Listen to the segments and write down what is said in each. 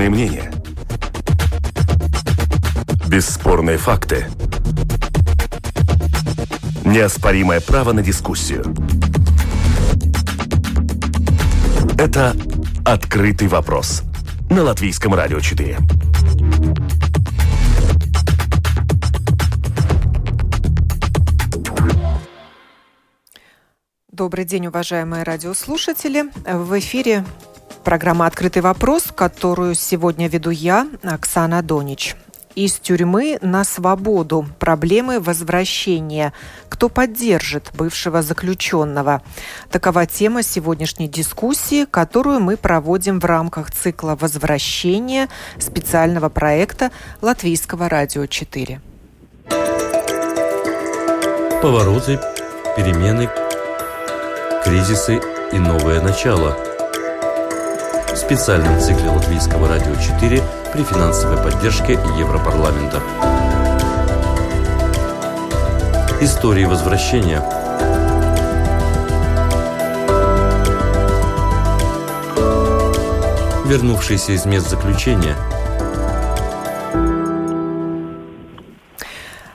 Аргументированные мнения. Бесспорные факты. Неоспоримое право на дискуссию. Это «Открытый вопрос» на Латвийском радио 4. Добрый день, уважаемые радиослушатели. В эфире программа «Открытый вопрос», которую сегодня веду я, Оксана Донич. Из тюрьмы на свободу. Проблемы возвращения. Кто поддержит бывшего заключенного? Такова тема сегодняшней дискуссии, которую мы проводим в рамках цикла возвращения специального проекта Латвийского радио 4. Повороты, перемены, кризисы и новое начало. Специальном цикле Латвийского радио 4 при финансовой поддержке Европарламента. Истории возвращения. Вернувшиеся из мест заключения –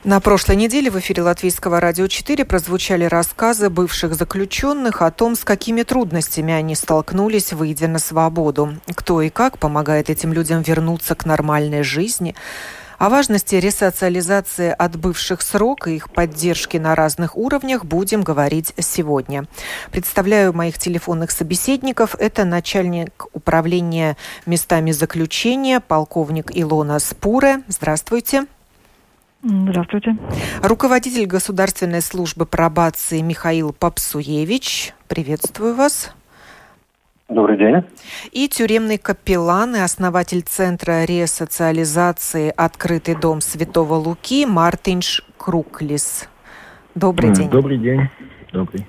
На прошлой неделе в эфире Латвийского радио 4 прозвучали рассказы бывших заключенных о том, с какими трудностями они столкнулись, выйдя на свободу. Кто и как помогает этим людям вернуться к нормальной жизни. О важности ресоциализации отбывших срок и их поддержки на разных уровнях будем говорить сегодня. Представляю моих телефонных собеседников. Это начальник управления местами заключения, полковник Илона Спуре. Здравствуйте. Здравствуйте. Руководитель Государственной службы пробации Михаил Попсуевич. Приветствую вас. Добрый день. И тюремный капеллан и основатель Центра ресоциализации «Открытый дом Святого Луки» Мартинш Круклис. Добрый день. Добрый день. Добрый.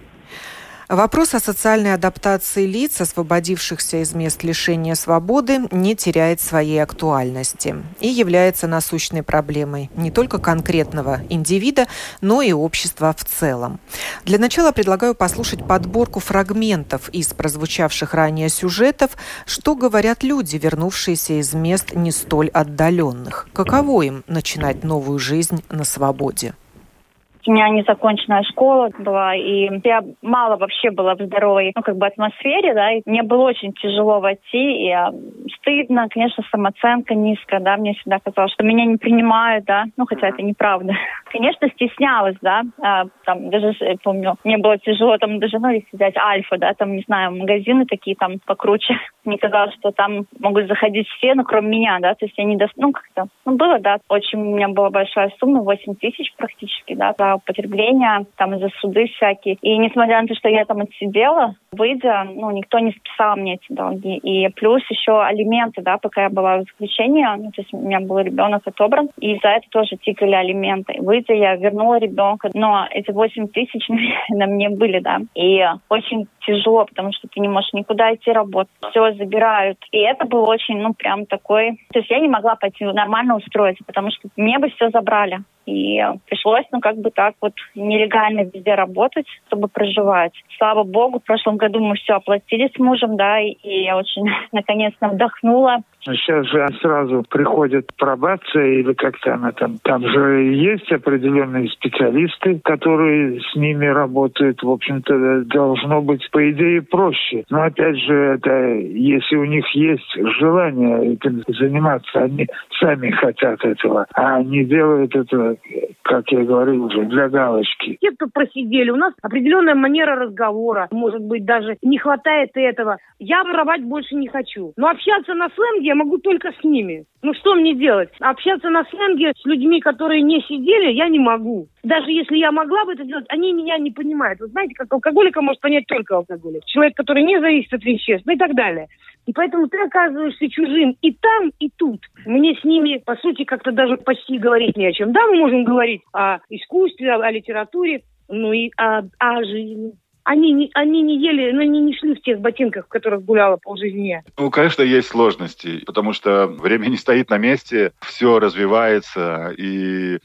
Вопрос о социальной адаптации лиц, освободившихся из мест лишения свободы, не теряет своей актуальности и является насущной проблемой не только конкретного индивида, но и общества в целом. Для начала предлагаю послушать подборку фрагментов из прозвучавших ранее сюжетов, что говорят люди, вернувшиеся из мест не столь отдаленных. Каково им начинать новую жизнь на свободе? У меня незаконченная школа была, и я мало вообще была в здоровой, ну, как бы атмосфере, да, и мне было очень тяжело войти, и а, стыдно, конечно, самооценка низкая, да, мне всегда казалось, что меня не принимают, да, ну, хотя это неправда. Конечно, стеснялась, да, а, там, даже, помню, мне было тяжело, там, даже, ну, если взять Альфа, да, там, не знаю, магазины такие там покруче, мне казалось, что там могут заходить все, ну, кроме меня, да, то есть я не до... ну, как-то, ну, было, да, очень, у меня была большая сумма, 8 тысяч практически, да, за употребления, там за суды всякие. И несмотря на то, что я там отсидела, выйдя, ну, никто не списал мне эти долги. И плюс еще алименты, да, пока я была в заключении, ну, то есть у меня был ребенок отобран, и за это тоже тикали алименты. Выйдя, я вернула ребенка, но эти 8 тысяч на мне были, да. И очень тяжело, потому что ты не можешь никуда идти работать. Все забирают. И это было очень, ну, прям такой... То есть я не могла пойти нормально устроиться, потому что мне бы все забрали. И пришлось, ну, как бы так вот нелегально везде работать, чтобы проживать. Слава богу, в прошлом году мы все оплатили с мужем, да, и я очень наконец-то вдохнула. Сейчас же сразу приходит пробация или как-то она там. Там же есть определенные специалисты, которые с ними работают. В общем-то, должно быть, по идее, проще. Но опять же, это если у них есть желание этим заниматься, они сами хотят этого, а не делают это, как я говорил уже, для галочки. Те, кто просидели, у нас определенная манера разговора. Может быть, даже не хватает этого. Я воровать больше не хочу. Но общаться на сленге могу только с ними. Ну что мне делать? Общаться на сленге с людьми, которые не сидели, я не могу. Даже если я могла бы это сделать, они меня не понимают. Вы знаете, как алкоголика может понять только алкоголик. Человек, который не зависит от веществ, ну и так далее. И поэтому ты оказываешься чужим и там, и тут. Мне с ними, по сути, как-то даже почти говорить не о чем. Да, мы можем говорить о искусстве, о, о литературе, ну и о, о жизни они не, они не ели, ну, они не шли в тех ботинках, в которых гуляла полжизни. Ну, конечно, есть сложности, потому что время не стоит на месте, все развивается, и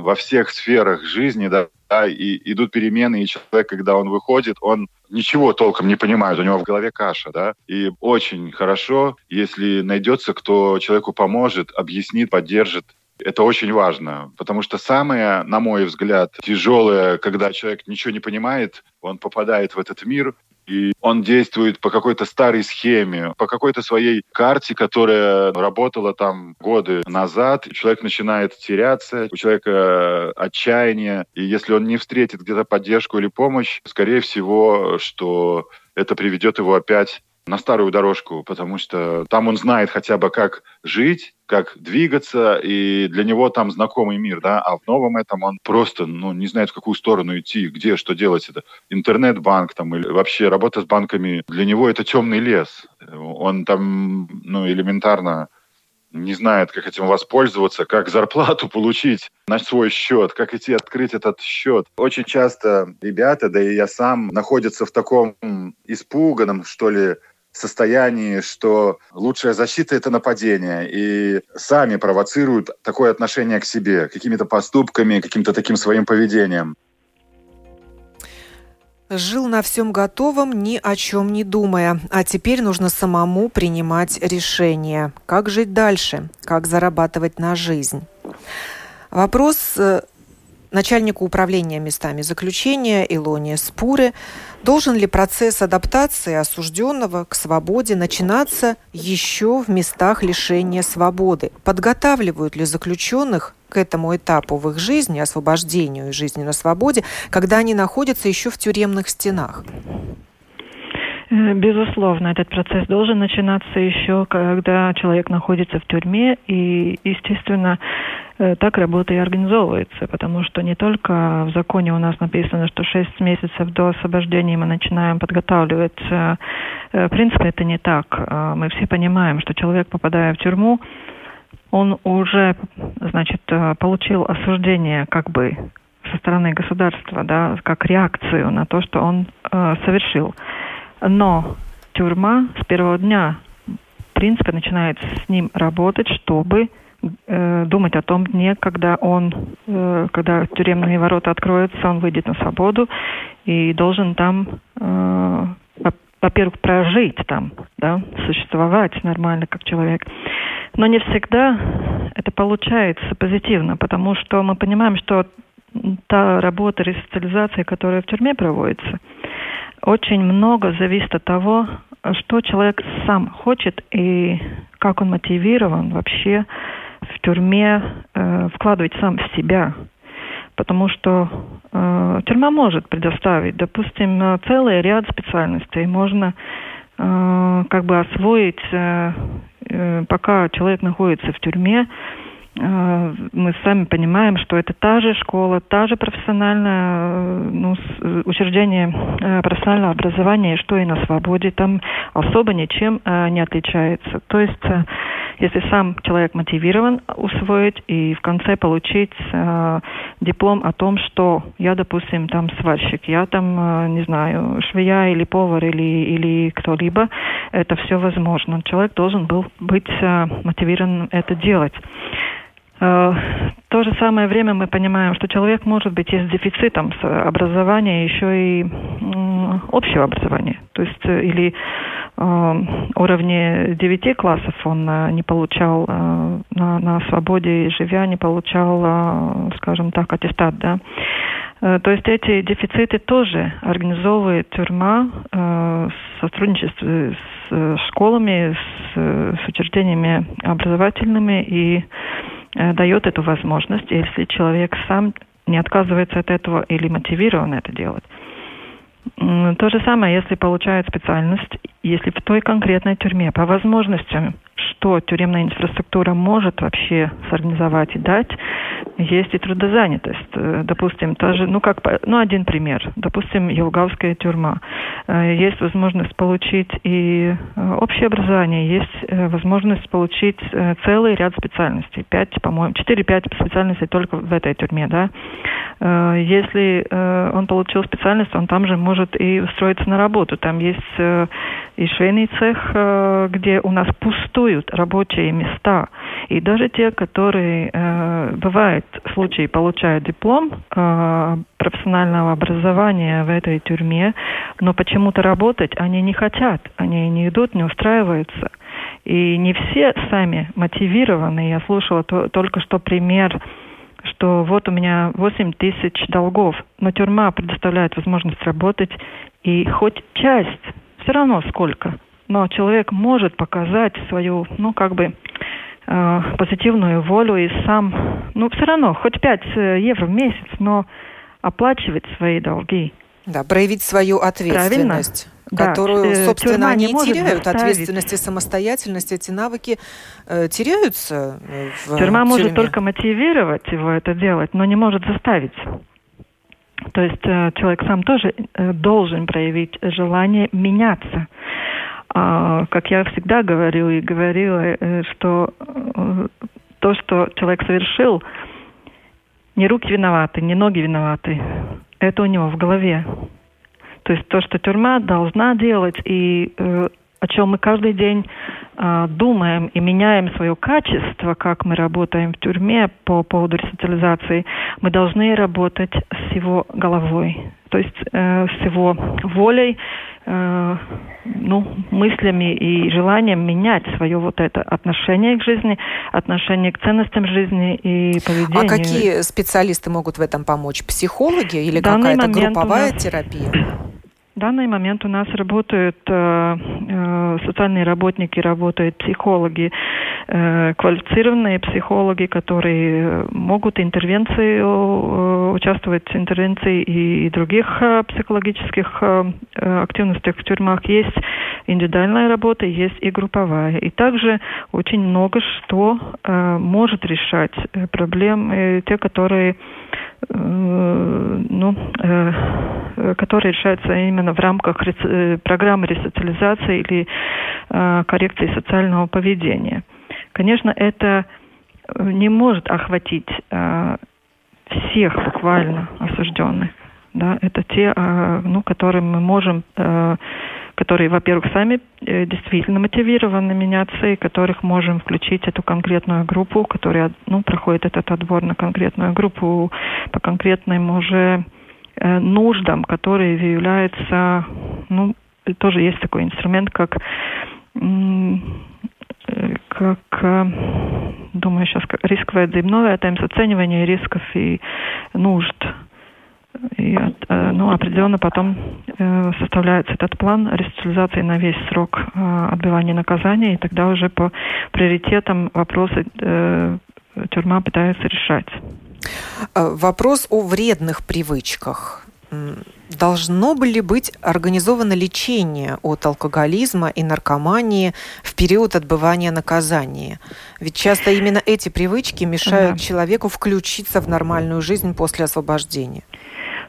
во всех сферах жизни, да, да, и идут перемены, и человек, когда он выходит, он ничего толком не понимает, у него в голове каша, да, и очень хорошо, если найдется, кто человеку поможет, объяснит, поддержит, это очень важно, потому что самое, на мой взгляд, тяжелое, когда человек ничего не понимает, он попадает в этот мир, и он действует по какой-то старой схеме, по какой-то своей карте, которая работала там годы назад. Человек начинает теряться, у человека отчаяние. И если он не встретит где-то поддержку или помощь, скорее всего, что это приведет его опять на старую дорожку, потому что там он знает хотя бы, как жить, как двигаться, и для него там знакомый мир, да, а в новом этом он просто, ну, не знает, в какую сторону идти, где, что делать. Это интернет-банк там или вообще работа с банками, для него это темный лес. Он там, ну, элементарно не знает, как этим воспользоваться, как зарплату получить на свой счет, как идти открыть этот счет. Очень часто ребята, да и я сам, находятся в таком испуганном, что ли, состоянии, что лучшая защита — это нападение, и сами провоцируют такое отношение к себе, какими-то поступками, каким-то таким своим поведением. Жил на всем готовом, ни о чем не думая. А теперь нужно самому принимать решение. Как жить дальше? Как зарабатывать на жизнь? Вопрос э, начальнику управления местами заключения Илоне Спуры, должен ли процесс адаптации осужденного к свободе начинаться еще в местах лишения свободы? Подготавливают ли заключенных к этому этапу в их жизни, освобождению и жизни на свободе, когда они находятся еще в тюремных стенах? Э, безусловно, этот процесс должен начинаться еще, когда человек находится в тюрьме, и, естественно, э, так работа и организовывается, потому что не только в законе у нас написано, что 6 месяцев до освобождения мы начинаем подготавливать. Э, в принципе, это не так. Мы все понимаем, что человек, попадая в тюрьму, он уже, значит, получил осуждение как бы со стороны государства, да, как реакцию на то, что он э, совершил. Но тюрьма с первого дня, в принципе, начинает с ним работать, чтобы э, думать о том дне, когда он, э, когда тюремные ворота откроются, он выйдет на свободу и должен там, э, во-первых, прожить там, да, существовать нормально как человек. Но не всегда это получается позитивно, потому что мы понимаем, что та работа ресоциализации, которая в тюрьме проводится, очень много зависит от того, что человек сам хочет и как он мотивирован вообще в тюрьме э, вкладывать сам в себя. Потому что э, тюрьма может предоставить, допустим, целый ряд специальностей. Можно э, как бы освоить, э, э, пока человек находится в тюрьме, мы сами понимаем, что это та же школа, та же профессиональное э, ну, э, учреждение профессионального образования, что и на свободе, там особо ничем не отличается. То есть, если сам человек мотивирован усвоить и в конце получить диплом о том, что я, допустим, там сварщик, я там, не знаю, швея или повар или, или кто-либо, это все возможно. Человек должен был быть мотивирован это делать. Э, в то же самое время мы понимаем, что человек может быть и с дефицитом с образования, еще и общего образования. То есть э, или э, уровне 9 классов он э, не получал э, на, на свободе, живя, не получал, э, скажем так, аттестат, да. Э, то есть эти дефициты тоже организовывает тюрьма э, в сотрудничестве с школами, с, с учреждениями образовательными и Э, дает эту возможность, если человек сам не отказывается от этого или мотивирован это делать. То же самое, если получает специальность, если в той конкретной тюрьме по возможностям что тюремная инфраструктура может вообще сорганизовать и дать, есть и трудозанятость. Э, допустим, тоже, ну как, ну один пример. Допустим, Елгавская тюрьма. Э, есть возможность получить и э, общее образование, есть возможность получить целый ряд специальностей. Пять, по-моему, четыре-пять специальностей только в этой тюрьме, да. Если он получил специальность, он там же может и устроиться на работу. Там есть и швейный цех, где у нас пустой существуют рабочие места. И даже те, которые, э, бывает, случаи получают диплом, э, профессионального образования в этой тюрьме, но почему-то работать они не хотят, они не идут, не устраиваются. И не все сами мотивированы. Я слушала то, только что пример что вот у меня 8 тысяч долгов, но тюрьма предоставляет возможность работать, и хоть часть, все равно сколько, но человек может показать свою, ну, как бы, э, позитивную волю и сам, ну, все равно, хоть 5 э, евро в месяц, но оплачивать свои долги. Да, проявить свою ответственность. Правильно? которую, да, собственно, они не теряют. Заставить. Ответственность и самостоятельность, эти навыки э, теряются в Тюрьма тюрьме. может только мотивировать его это делать, но не может заставить. То есть э, человек сам тоже э, должен проявить желание меняться. А, как я всегда говорю и говорила, э, что э, то, что человек совершил, не руки виноваты, не ноги виноваты. Это у него в голове. То есть то, что тюрьма должна делать, и э, о чем мы каждый день э, думаем и меняем свое качество, как мы работаем в тюрьме по поводу ресоциализации, мы должны работать с его головой, то есть э, с его волей, э, ну, мыслями и желанием менять свое вот это отношение к жизни, отношение к ценностям жизни и поведению. А какие специалисты могут в этом помочь? Психологи или какая-то групповая терапия? В данный момент у нас работают э, э, социальные работники, работают психологи, э, квалифицированные психологи, которые э, могут интервенции, э, участвовать в интервенции и, и других э, психологических э, э, активностях в тюрьмах. Есть индивидуальная работа, есть и групповая. И также очень много что э, может решать проблемы, те, которые ну, э, э, которые решаются именно в рамках э, программы ресоциализации или э, коррекции социального поведения. Конечно, это э, не может охватить э, всех буквально осужденных. Да, это те, э, ну, которым мы можем, э, которые, во-первых, сами э, действительно мотивированы меняться, и которых можем включить эту конкретную группу, которая, ну, проходит этот отбор на конкретную группу по конкретным уже э, нуждам, которые являются, ну, тоже есть такой инструмент, как э, как, думаю, сейчас рисковое дзимное, это оценивание рисков и нужд. И э, ну, определенно потом э, составляется этот план ресоциализации на весь срок э, отбывания наказания, и тогда уже по приоритетам вопросы тюрьма пытается решать. Э, Вопрос о вредных привычках. Должно бы ли быть организовано лечение от алкоголизма и наркомании в период отбывания наказания? Ведь часто именно эти привычки мешают Да. человеку включиться в нормальную жизнь после освобождения.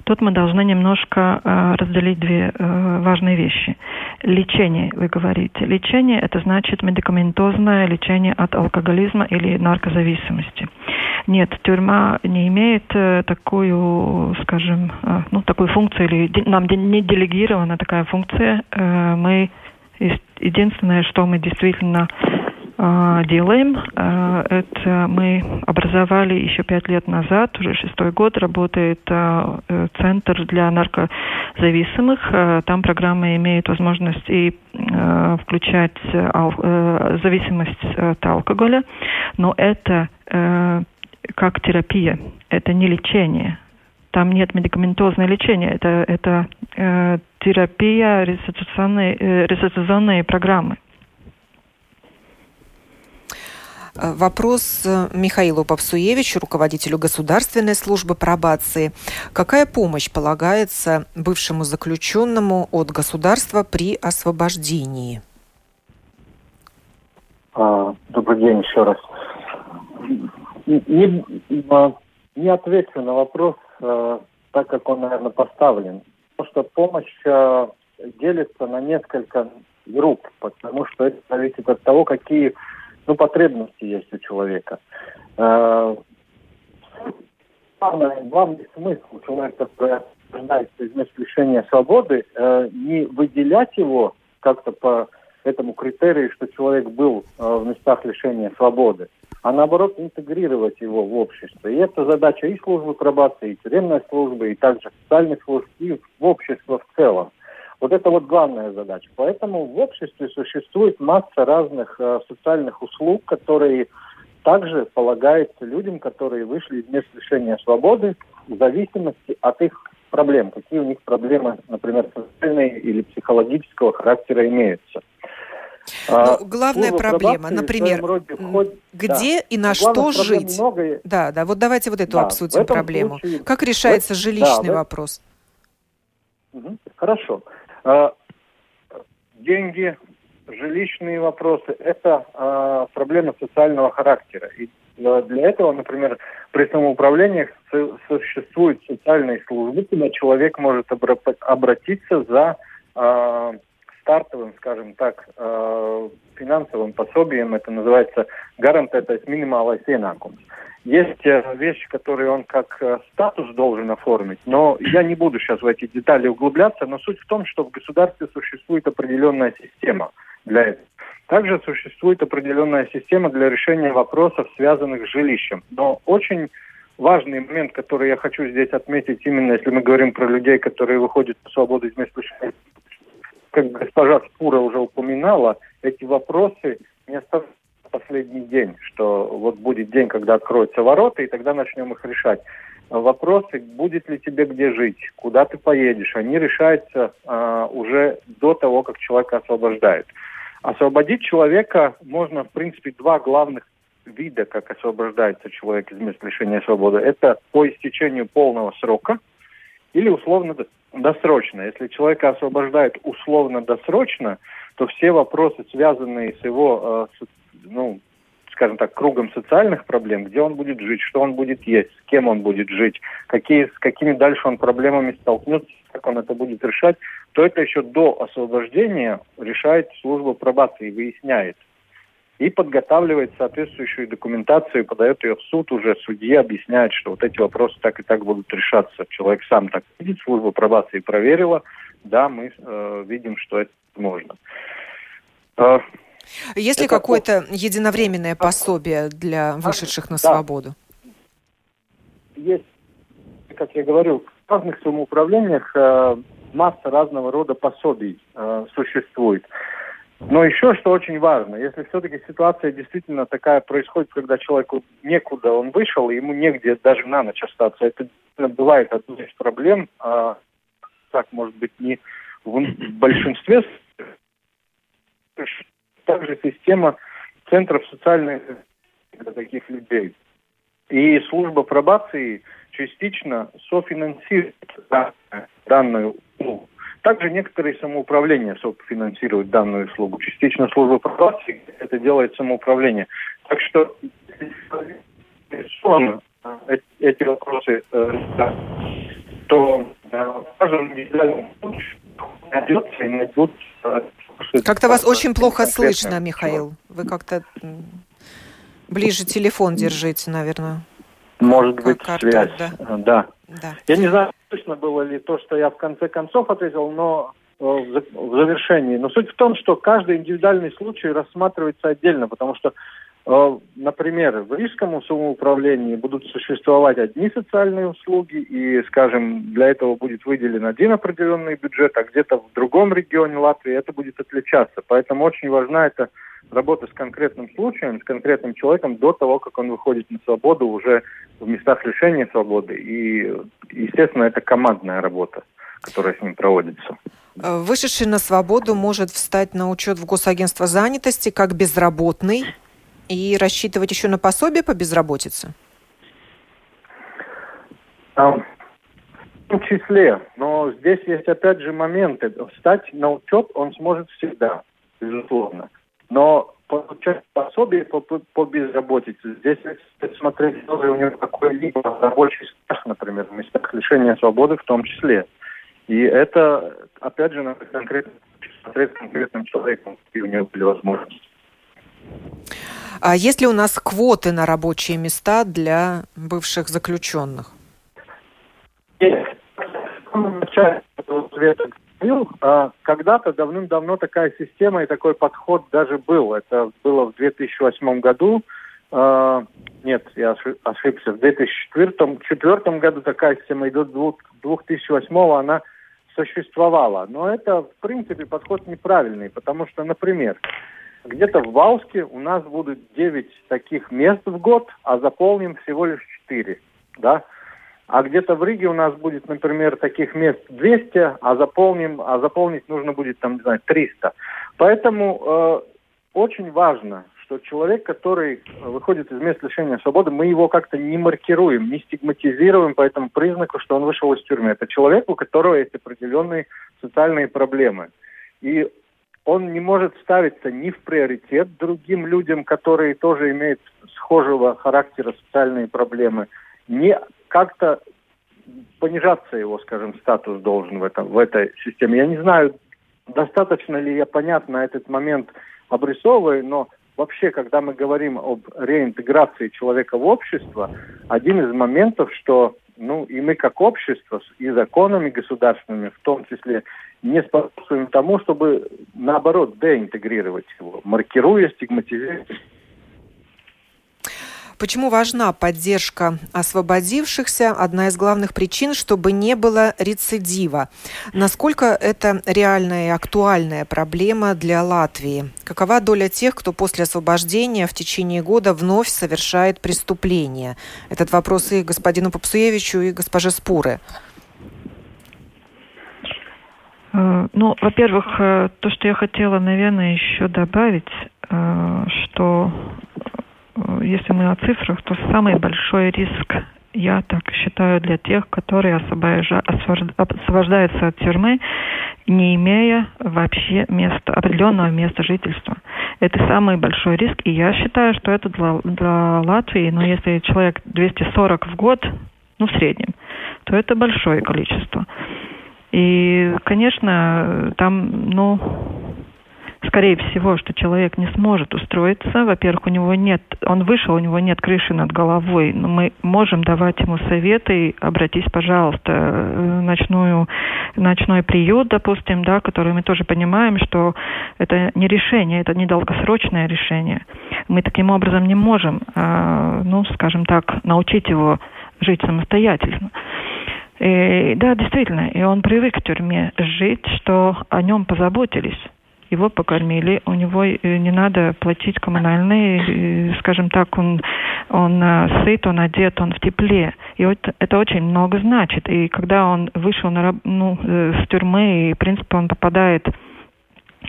Тут мы должны немножко э, разделить две э, важные вещи. Лечение, вы говорите. Лечение это значит медикаментозное лечение от алкоголизма или наркозависимости. Нет, тюрьма не имеет э, такую, скажем, э, ну, такую функцию, или нам не делегирована такая функция. Э, мы единственное, что мы действительно делаем, э, это мы образовали еще пять лет назад, уже шестой год работает э, э, центр для наркозависимых. Там программа имеет возможность и включать э, э, зависимость от алкоголя, но это как терапия, это не лечение. Там нет медикаментозного лечения, это, это э, терапия, ресоциационные, э, ресоциационные программы. Э, Вопрос э, Михаилу Попсуевичу, руководителю Государственной службы пробации. Какая помощь полагается бывшему заключенному от государства при освобождении? А, Добрый день еще раз. Не, а, не отвечу на вопрос а, так, как он, наверное, поставлен. Потому что помощь делится на несколько групп, потому что это зависит от того, какие ну, потребности есть у человека. А, Главный, главный смысл человека, который освобождается из лишения свободы, э, не выделять его как-то по этому критерию, что человек был э, в местах лишения свободы, а наоборот интегрировать его в общество. И это задача и службы пробации, и тюремной службы, и также социальных служб, и в общество в целом. Вот это вот главная задача. Поэтому в обществе существует масса разных э, социальных услуг, которые также полагаются людям, которые вышли из мест лишения свободы в зависимости от их проблем, какие у них проблемы, например, социальные или психологического характера имеются. А, ну, главная Служба проблема, например, входит, где да. и на что жить? Много... Да, да, вот давайте вот эту да, обсудим проблему. Случае... Как решается жилищный да, вопрос? Хорошо. А, деньги, жилищные вопросы – это а, проблема социального характера. И для этого, например, при самоуправлениях существуют социальные службы, куда человек может обратиться за стартовым, скажем так, финансовым пособием, это называется гарант, это минималая иenākums. Есть э, вещи, которые он как э, статус должен оформить, но я не буду сейчас в эти детали углубляться, но суть в том, что в государстве существует определенная система для этого. Также существует определенная система для решения вопросов, связанных с жилищем. Но очень важный момент, который я хочу здесь отметить, именно если мы говорим про людей, которые выходят на свободу из мест как госпожа Спура уже упоминала, эти вопросы не оставляют последний день, что вот будет день, когда откроются ворота, и тогда начнем их решать. Вопросы, будет ли тебе где жить, куда ты поедешь, они решаются а, уже до того, как человека освобождают. Освободить человека можно, в принципе, два главных вида, как освобождается человек из мест лишения свободы. Это по истечению полного срока или условно досрочно. Если человека освобождают условно-досрочно, то все вопросы, связанные с его, э, ну, скажем так, кругом социальных проблем, где он будет жить, что он будет есть, с кем он будет жить, какие, с какими дальше он проблемами столкнется, как он это будет решать, то это еще до освобождения решает служба пробации выясняет и подготавливает соответствующую документацию, подает ее в суд уже, судье объясняет, что вот эти вопросы так и так будут решаться. Человек сам так видит, служба пробации проверила, да, мы э, видим, что это можно. Есть ли какое-то единовременное пособие для вышедших на свободу? Есть, как я говорил, в разных самоуправлениях э, масса разного рода пособий э, существует. Но еще что очень важно, если все-таки ситуация действительно такая происходит, когда человеку некуда он вышел, и ему негде даже на ночь остаться, это бывает одна из проблем, а, так может быть не в большинстве, также система центров социальной для таких людей. И служба пробации частично софинансирует данную услугу. Также некоторые самоуправления финансируют данную услугу. Частично служба правосудия это делает самоуправление. Так что э, эти вопросы э, то важно найдется и найдут как-то вас очень плохо слышно, Михаил. Вы как-то ближе телефон держите, наверное. Может быть, связь. Да. да. да. Я не знаю, точно было ли то, что я в конце концов ответил, но э, в завершении. Но суть в том, что каждый индивидуальный случай рассматривается отдельно, потому что, э, например, в Рижском самоуправлении будут существовать одни социальные услуги, и, скажем, для этого будет выделен один определенный бюджет, а где-то в другом регионе Латвии это будет отличаться. Поэтому очень важна эта работа с конкретным случаем, с конкретным человеком до того, как он выходит на свободу уже в местах лишения свободы. И, естественно, это командная работа, которая с ним проводится. Вышедший на свободу может встать на учет в Госагентство занятости как безработный и рассчитывать еще на пособие по безработице? в том числе, но здесь есть опять же моменты. Встать на учет он сможет всегда, безусловно. Но получать пособие по, по, по безработице, здесь смотреть, что у него какой-либо рабочий стаж, например, в местах лишения свободы в том числе. И это, опять же, надо конкретно смотреть конкретным человеком, какие у него были возможности. А есть ли у нас квоты на рабочие места для бывших заключенных? А, когда-то давным-давно такая система и такой подход даже был. Это было в 2008 году. А, нет, я ошибся. В 2004 году такая система, и до 2008 она существовала. Но это, в принципе, подход неправильный, потому что, например, где-то в Бауске у нас будут 9 таких мест в год, а заполним всего лишь 4. Да? А где-то в Риге у нас будет, например, таких мест 200, а заполним, а заполнить нужно будет там, не знаю, 300. Поэтому э, очень важно, что человек, который выходит из мест лишения свободы, мы его как-то не маркируем, не стигматизируем по этому признаку, что он вышел из тюрьмы. Это человек, у которого есть определенные социальные проблемы. И он не может ставиться ни в приоритет другим людям, которые тоже имеют схожего характера социальные проблемы, ни как-то понижаться его, скажем, статус должен в, этом, в этой системе. Я не знаю, достаточно ли я понятно этот момент обрисовываю, но вообще, когда мы говорим об реинтеграции человека в общество, один из моментов, что ну, и мы как общество и законами государственными в том числе не способствуем тому, чтобы наоборот деинтегрировать его, маркируя, стигматизируя Почему важна поддержка освободившихся? Одна из главных причин, чтобы не было рецидива. Насколько это реальная и актуальная проблема для Латвии? Какова доля тех, кто после освобождения в течение года вновь совершает преступление? Этот вопрос и господину Попсуевичу, и госпоже Спуры. Э, ну, во-первых, э, то, что я хотела, наверное, еще добавить, э, что если мы о цифрах, то самый большой риск, я так считаю, для тех, которые освобождаются от тюрьмы, не имея вообще места, определенного места жительства. Это самый большой риск, и я считаю, что это для, для Латвии, но если человек 240 в год, ну, в среднем, то это большое количество. И, конечно, там, ну, скорее всего, что человек не сможет устроиться. Во-первых, у него нет, он вышел, у него нет крыши над головой, но мы можем давать ему советы, обратись, пожалуйста, в ночную, ночной приют, допустим, да, который мы тоже понимаем, что это не решение, это не долгосрочное решение. Мы таким образом не можем, э, ну, скажем так, научить его жить самостоятельно. И, да, действительно, и он привык в тюрьме жить, что о нем позаботились его покормили, у него э, не надо платить коммунальные, скажем так, он, он э, сыт, он одет, он в тепле. И вот это очень много значит. И когда он вышел на, ну, э, с тюрьмы, и, в принципе, он попадает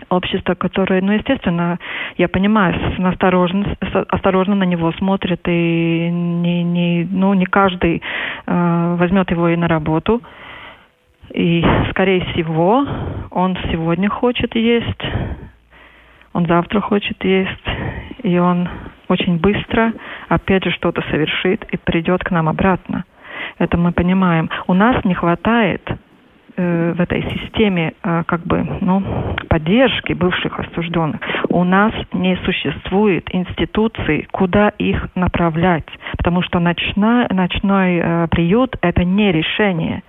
общество, которое, ну, естественно, я понимаю, осторожно, осторожно на него смотрит, и не, не, ну, не каждый э, возьмет его и на работу. И, скорее всего, он сегодня хочет есть, он завтра хочет есть, и он очень быстро опять же что-то совершит и придет к нам обратно. Это мы понимаем. У нас не хватает э, в этой системе э, как бы ну, поддержки бывших осужденных. У нас не существует институции, куда их направлять, потому что ночной, ночной э, приют это не решение.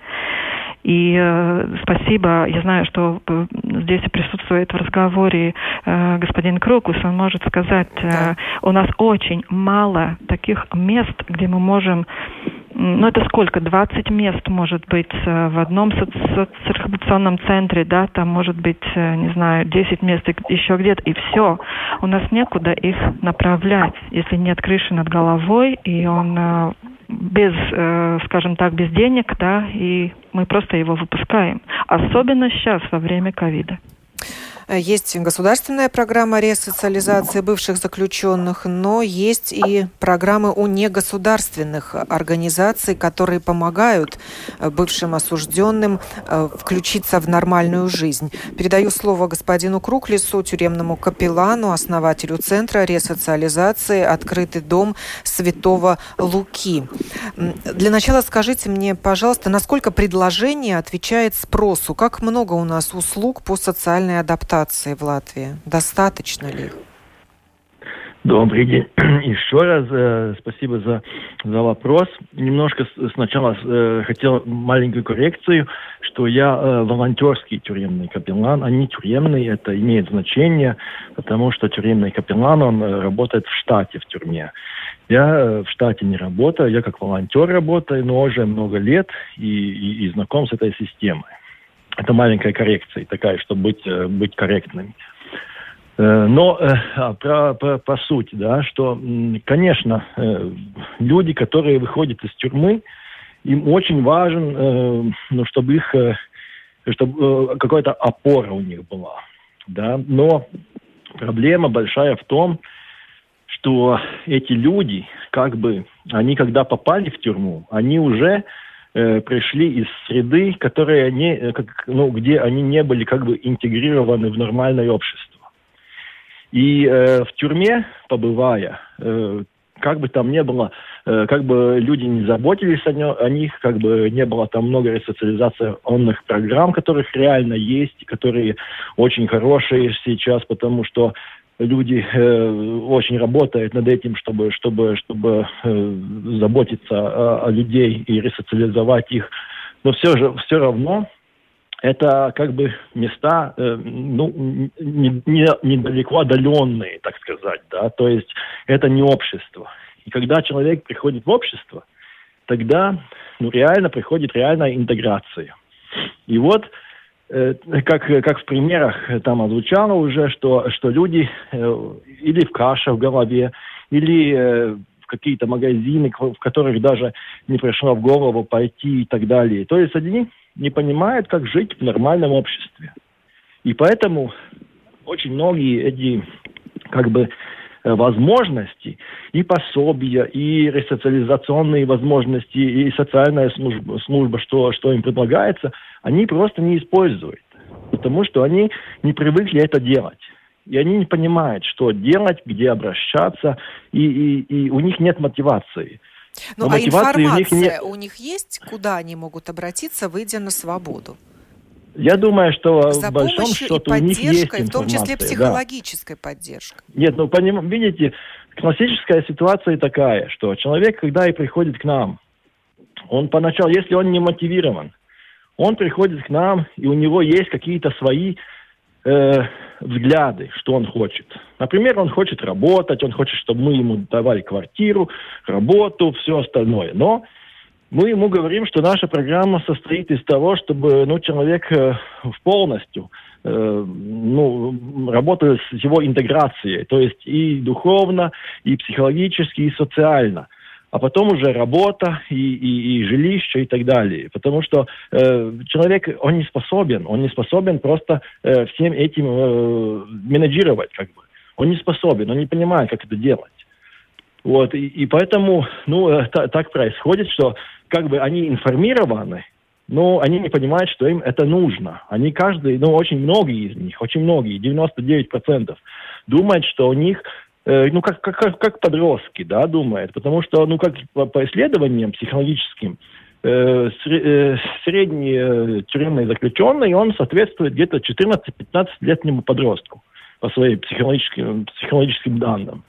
И э, спасибо, я знаю, что э, здесь присутствует в разговоре э, господин Крокус, он может сказать, э, у нас очень мало таких мест, где мы можем ну, это сколько? 20 мест может быть э, в одном социализационном центре, да, там может быть, э, не знаю, 10 мест еще где-то, и все. У нас некуда их направлять, если нет крыши над головой, и он э, без, скажем так, без денег, да, и мы просто его выпускаем. Особенно сейчас, во время ковида. Есть государственная программа ресоциализации бывших заключенных, но есть и программы у негосударственных организаций, которые помогают э, бывшим осужденным э, включиться в нормальную жизнь. Передаю слово господину Круклису, тюремному капеллану, основателю Центра ресоциализации «Открытый дом Святого Луки». Для начала скажите мне, пожалуйста, насколько предложение отвечает спросу? Как много у нас услуг по социальной адаптации? Адаптации в Латвии? Достаточно ли? Добрый день. Еще раз э, спасибо за, за вопрос. Немножко сначала э, хотел маленькую коррекцию, что я э, волонтерский тюремный капеллан, а не тюремный. Это имеет значение, потому что тюремный капеллан, он э, работает в штате в тюрьме. Я э, в штате не работаю, я как волонтер работаю, но уже много лет и, и, и знаком с этой системой. Это маленькая коррекция такая, чтобы быть, э, быть корректными. Э, но э, а, про, про, по сути, да, что, конечно, люди, которые выходят из тюрьмы, им очень важен, ну, чтобы их, чтобы какая-то опора у них была, да. Но проблема большая в том, что эти люди, как бы, они когда попали в тюрьму, они уже э, пришли из среды, которые они, как, ну, где они не были как бы интегрированы в нормальное общество. И э, в тюрьме, побывая, э, как бы там не было, э, как бы люди не заботились о, нё, о них, как бы не было там много ресоциализационных программ, которых реально есть, которые очень хорошие сейчас, потому что люди э, очень работают над этим, чтобы, чтобы, чтобы э, заботиться о, о людей и ресоциализовать их. Но все же, все равно это как бы места, э, ну, не, не, недалеко отдаленные, так сказать, да, то есть это не общество. И когда человек приходит в общество, тогда, ну, реально приходит реальная интеграция. И вот, как, как в примерах там озвучало уже, что, что люди э, или в каше в голове, или э, в какие-то магазины, в которых даже не пришло в голову пойти и так далее. То есть они не понимают, как жить в нормальном обществе. И поэтому очень многие эти как бы э, возможности, и пособия, и ресоциализационные возможности, и социальная служба, служба что, что им предлагается, они просто не используют, потому что они не привыкли это делать. И они не понимают, что делать, где обращаться, и, и, и у них нет мотивации. Ну, а информация у них, нет. у них есть, куда они могут обратиться, выйдя на свободу? Я думаю, что За в большом счете у них есть информация. в том числе психологической да. поддержкой. Нет, ну, поним, видите, классическая ситуация такая, что человек, когда и приходит к нам, он поначалу, если он не мотивирован, он приходит к нам, и у него есть какие-то свои э, взгляды, что он хочет. Например, он хочет работать, он хочет, чтобы мы ему давали квартиру, работу, все остальное. Но мы ему говорим, что наша программа состоит из того, чтобы ну, человек э, полностью э, ну, работал с его интеграцией, то есть и духовно, и психологически, и социально а потом уже работа и, и, и жилище и так далее. Потому что э, человек, он не способен, он не способен просто э, всем этим э, менеджировать, как бы. Он не способен, он не понимает, как это делать. Вот, и, и поэтому, ну, э, так происходит, что как бы они информированы, но они не понимают, что им это нужно. Они каждый, ну, очень многие из них, очень многие, 99% думают, что у них ну, как, как, как подростки, да, думает. Потому что, ну, как по, по исследованиям психологическим, э, э, средний э, тюремный заключенный, он соответствует где-то 14-15-летнему подростку по своим психологическим, психологическим данным.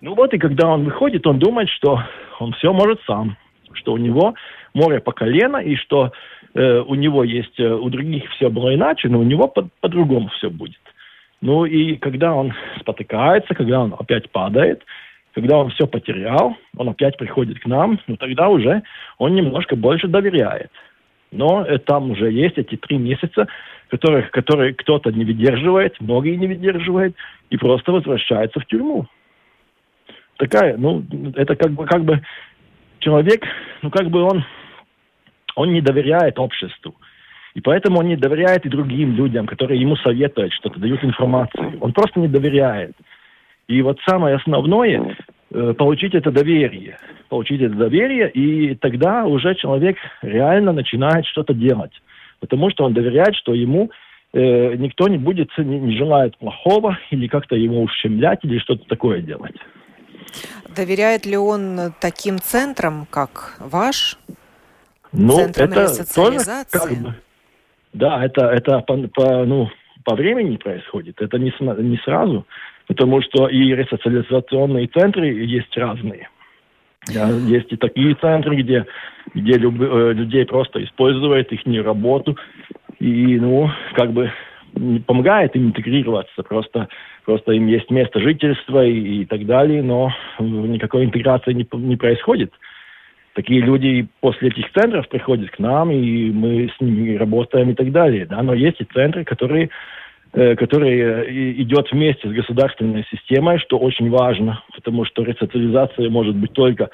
Ну вот, и когда он выходит, он думает, что он все может сам, что у него море по колено, и что э, у него есть, э, у других все было иначе, но у него по- по-другому все будет. Ну и когда он спотыкается, когда он опять падает, когда он все потерял, он опять приходит к нам, ну тогда уже он немножко больше доверяет. Но э, там уже есть эти три месяца, которых, которые кто-то не выдерживает, многие не выдерживают, и просто возвращается в тюрьму. Такая, ну, это как бы, как бы человек, ну, как бы он, он не доверяет обществу. И поэтому он не доверяет и другим людям, которые ему советуют что-то, дают информацию. Он просто не доверяет. И вот самое основное э, получить это доверие. Получить это доверие, и тогда уже человек реально начинает что-то делать. Потому что он доверяет, что ему э, никто не будет, не, не желает плохого, или как-то ему ущемлять, или что-то такое делать. Доверяет ли он таким центрам, как ваш? Ну, Центрам это тоже как бы, да, это, это по, по, ну, по времени происходит, это не, не сразу, потому что и ресоциализационные центры есть разные. Да, есть и такие центры, где, где люб, э, людей просто используют их не работу и, ну, как бы помогает им интегрироваться, просто, просто им есть место жительства и, и так далее, но никакой интеграции не, не происходит. Такие люди после этих центров приходят к нам, и мы с ними работаем и так далее. Да? Но есть и центры, которые Э, который э, идет вместе с государственной системой, что очень важно, потому что ресоциализация может быть только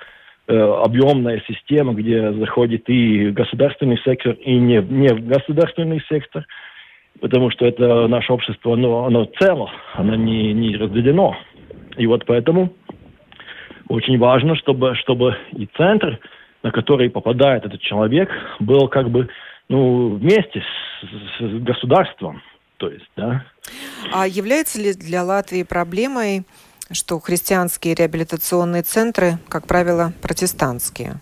э, объемная система, где заходит и государственный сектор, и не, не государственный сектор, потому что это наше общество, оно, оно цело, оно не, не разделено. И вот поэтому очень важно, чтобы, чтобы и центр, на который попадает этот человек, был как бы ну, вместе с, с государством, то есть, да. А является ли для Латвии проблемой, что христианские реабилитационные центры, как правило, протестантские?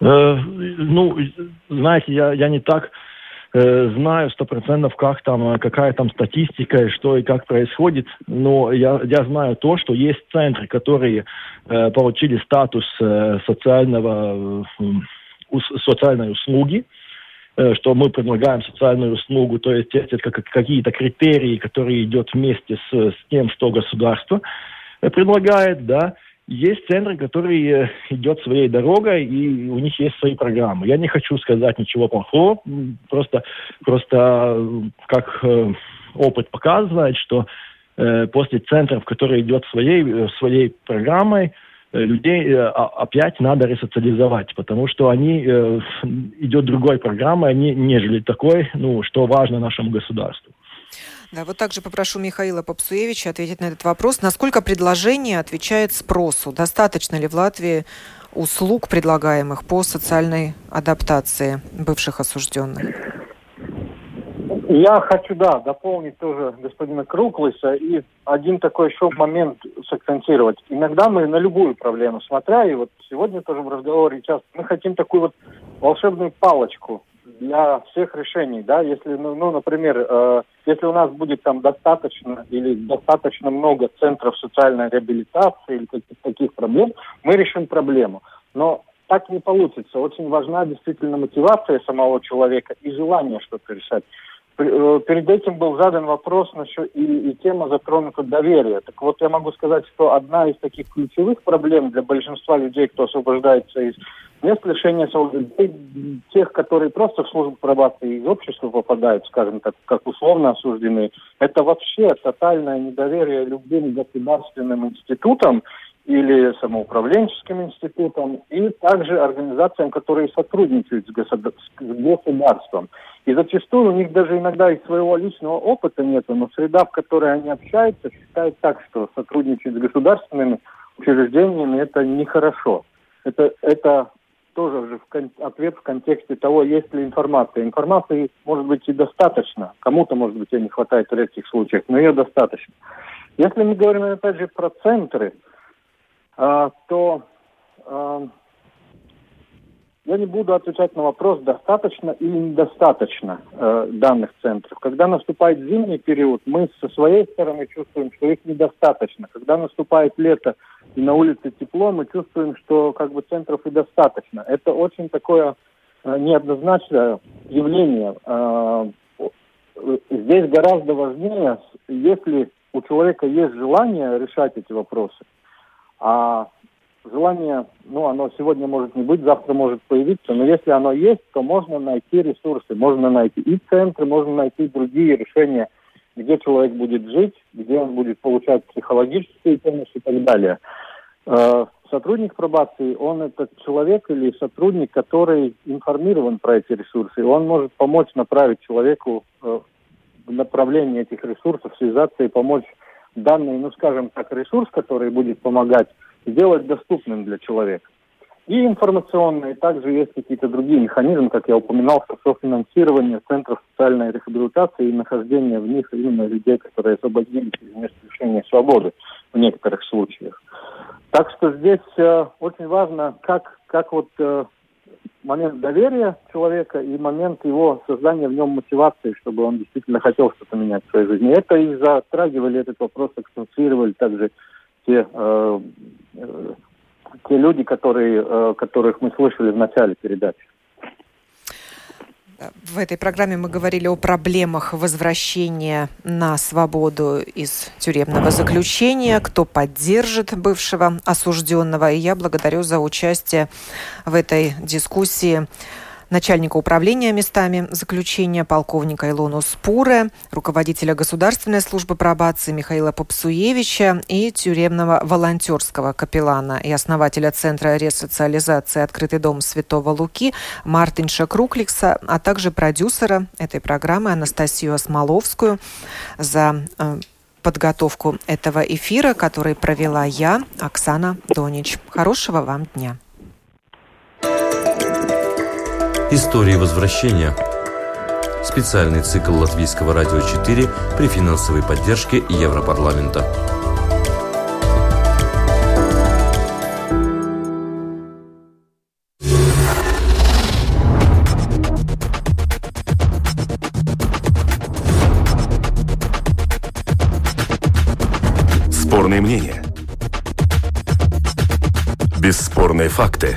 Э, ну, знаете, я, я не так э, знаю сто процентов, как там, какая там статистика, что и как происходит, но я, я знаю то, что есть центры, которые э, получили статус э, социального, э, социальной услуги, Э, что мы предлагаем социальную услугу, то есть это какие-то критерии, которые идут вместе с, с тем, что государство э, предлагает, да, есть центры, которые э, идет своей дорогой, и у них есть свои программы. Я не хочу сказать ничего плохого, просто, просто как опыт показывает, что после центров, которые идет своей, своей программой, Э, людей э, опять надо ресоциализовать, потому что они э, идет другой программой, они, нежели такой, ну, что важно нашему государству. Да, вот также попрошу Михаила Попсуевича ответить на этот вопрос. Насколько предложение отвечает спросу? Достаточно ли в Латвии услуг, предлагаемых по социальной адаптации бывших осужденных? Я хочу, да, дополнить тоже господина Круклыса и один такой еще момент сакцентировать. Иногда мы на любую проблему смотря, и вот сегодня тоже в разговоре часто, мы хотим такую вот волшебную палочку для всех решений, да, если, ну, ну например, э, если у нас будет там достаточно или достаточно много центров социальной реабилитации или каких-то таких проблем, мы решим проблему. Но так не получится. Очень важна действительно мотивация самого человека и желание что-то решать. Э, перед этим был задан вопрос насчет и, и тема затронута доверия. Так вот, я могу сказать, что одна из таких ключевых проблем для большинства людей, кто освобождается из мест лишения свободы, тех, которые просто в службу пробации из общества попадают, скажем так, как условно осуждены, это вообще тотальное недоверие любым государственным институтам или самоуправленческим институтам, и также организациям, которые сотрудничают с государством. И зачастую у них даже иногда и своего личного опыта нет, но среда, в которой они общаются, считает так, что сотрудничать с государственными учреждениями это нехорошо. Это, это тоже же в кон- ответ в контексте того, есть ли информация. Информации может быть и достаточно. Кому-то, может быть, ее не хватает в редких случаях, но ее достаточно. Если мы говорим, опять же, про центры, то а, я не буду отвечать на вопрос, достаточно или недостаточно э, данных центров. Когда наступает зимний период, мы со своей стороны чувствуем, что их недостаточно. Когда наступает лето и на улице тепло, мы чувствуем, что как бы центров и достаточно. Это очень такое э, неоднозначное явление. Э, здесь гораздо важнее, если у человека есть желание решать эти вопросы, а желание, ну, оно сегодня может не быть, завтра может появиться, но если оно есть, то можно найти ресурсы, можно найти и центры, можно найти другие решения, где человек будет жить, где он будет получать психологическую помощь и так далее. Э, сотрудник пробации, он этот человек или сотрудник, который информирован про эти ресурсы, он может помочь направить человеку э, в направлении этих ресурсов, связаться и помочь данный, ну, скажем так, ресурс, который будет помогать сделать доступным для человека. И информационные, также есть какие-то другие механизмы, как я упоминал, софинансирование центров социальной реабилитации и нахождение в них именно людей, которые освободились из мест лишения свободы в некоторых случаях. Так что здесь э, очень важно, как, как вот э, момент доверия человека и момент его создания в нем мотивации, чтобы он действительно хотел что-то менять в своей жизни. Это и затрагивали этот вопрос, акцентировали также те, э, э, те люди, которые, э, которых мы слышали в начале передачи. В этой программе мы говорили о проблемах возвращения на свободу из тюремного заключения, кто поддержит бывшего осужденного. И я благодарю за участие в этой дискуссии начальника управления местами заключения полковника Илону Спуре, руководителя Государственной службы пробации Михаила Попсуевича и тюремного волонтерского капеллана и основателя Центра ресоциализации «Открытый дом Святого Луки» Мартинша Крукликса, а также продюсера этой программы Анастасию Осмоловскую за э, подготовку этого эфира, который провела я, Оксана Донич. Хорошего вам дня! Истории возвращения. Специальный цикл Латвийского радио 4 при финансовой поддержке Европарламента. Спорные мнения. Бесспорные факты.